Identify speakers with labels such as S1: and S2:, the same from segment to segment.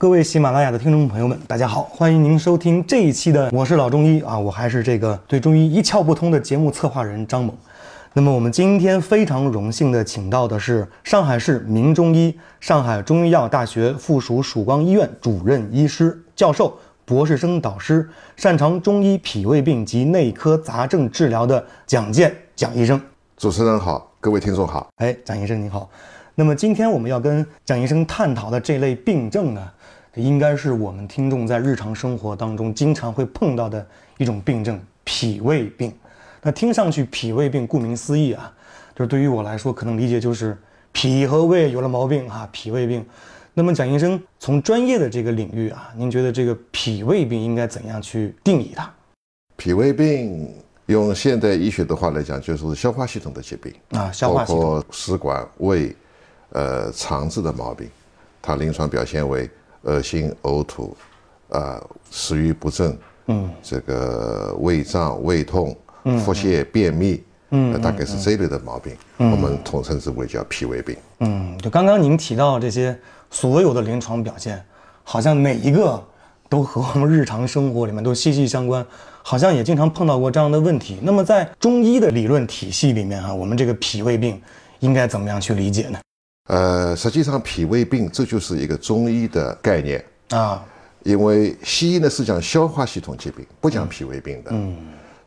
S1: 各位喜马拉雅的听众朋友们，大家好，欢迎您收听这一期的《我是老中医》啊，我还是这个对中医一窍不通的节目策划人张猛。那么我们今天非常荣幸的请到的是上海市名中医、上海中医药大学附属曙光医院主任医师、教授。博士生导师，擅长中医脾胃病及内科杂症治疗的蒋健蒋医生。
S2: 主持人好，各位听众好。
S1: 哎，蒋医生您好。那么今天我们要跟蒋医生探讨的这类病症呢，应该是我们听众在日常生活当中经常会碰到的一种病症——脾胃病。那听上去脾胃病，顾名思义啊，就是对于我来说，可能理解就是脾和胃有了毛病哈，脾胃病。那么，蒋医生从专业的这个领域啊，您觉得这个脾胃病应该怎样去定义它？
S2: 脾胃病用现代医学的话来讲，就是消化系统的疾病
S1: 啊，消化系统，
S2: 包括食管、胃、呃肠子的毛病。它临床表现为恶心、呕吐，啊食欲不振，嗯，这个胃胀、胃痛、腹泻、便秘。嗯，大概是这一类的毛病，我们统称之为叫脾胃病。
S1: 嗯，就刚刚您提到这些所有的临床表现，好像每一个都和我们日常生活里面都息息相关，好像也经常碰到过这样的问题。那么在中医的理论体系里面啊，我们这个脾胃病应该怎么样去理解呢？
S2: 呃，实际上脾胃病这就是一个中医的概念啊，因为西医呢是讲消化系统疾病，不讲脾胃病的。嗯。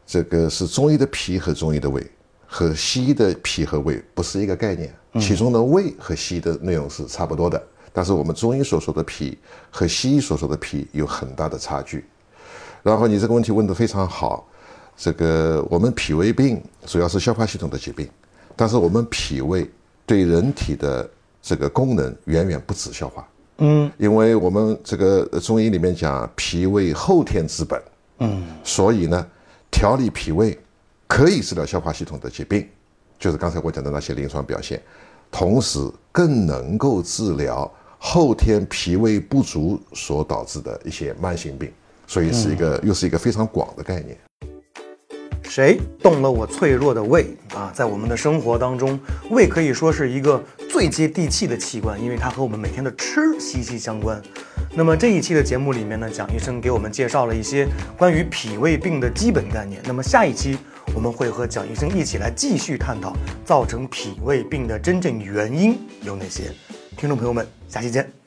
S2: 这个是中医的脾和中医的胃，和西医的脾和胃不是一个概念。其中的胃和西医的内容是差不多的，但是我们中医所说的脾和西医所说的脾有很大的差距。然后你这个问题问得非常好，这个我们脾胃病主要是消化系统的疾病，但是我们脾胃对人体的这个功能远远不止消化。嗯，因为我们这个中医里面讲脾胃后天之本。嗯，所以呢。调理脾胃可以治疗消化系统的疾病，就是刚才我讲的那些临床表现，同时更能够治疗后天脾胃不足所导致的一些慢性病，所以是一个又是一个非常广的概念。
S1: 谁动了我脆弱的胃啊？在我们的生活当中，胃可以说是一个最接地气的器官，因为它和我们每天的吃息息相关。那么这一期的节目里面呢，蒋医生给我们介绍了一些关于脾胃病的基本概念。那么下一期我们会和蒋医生一起来继续探讨造成脾胃病的真正原因有哪些。听众朋友们，下期见。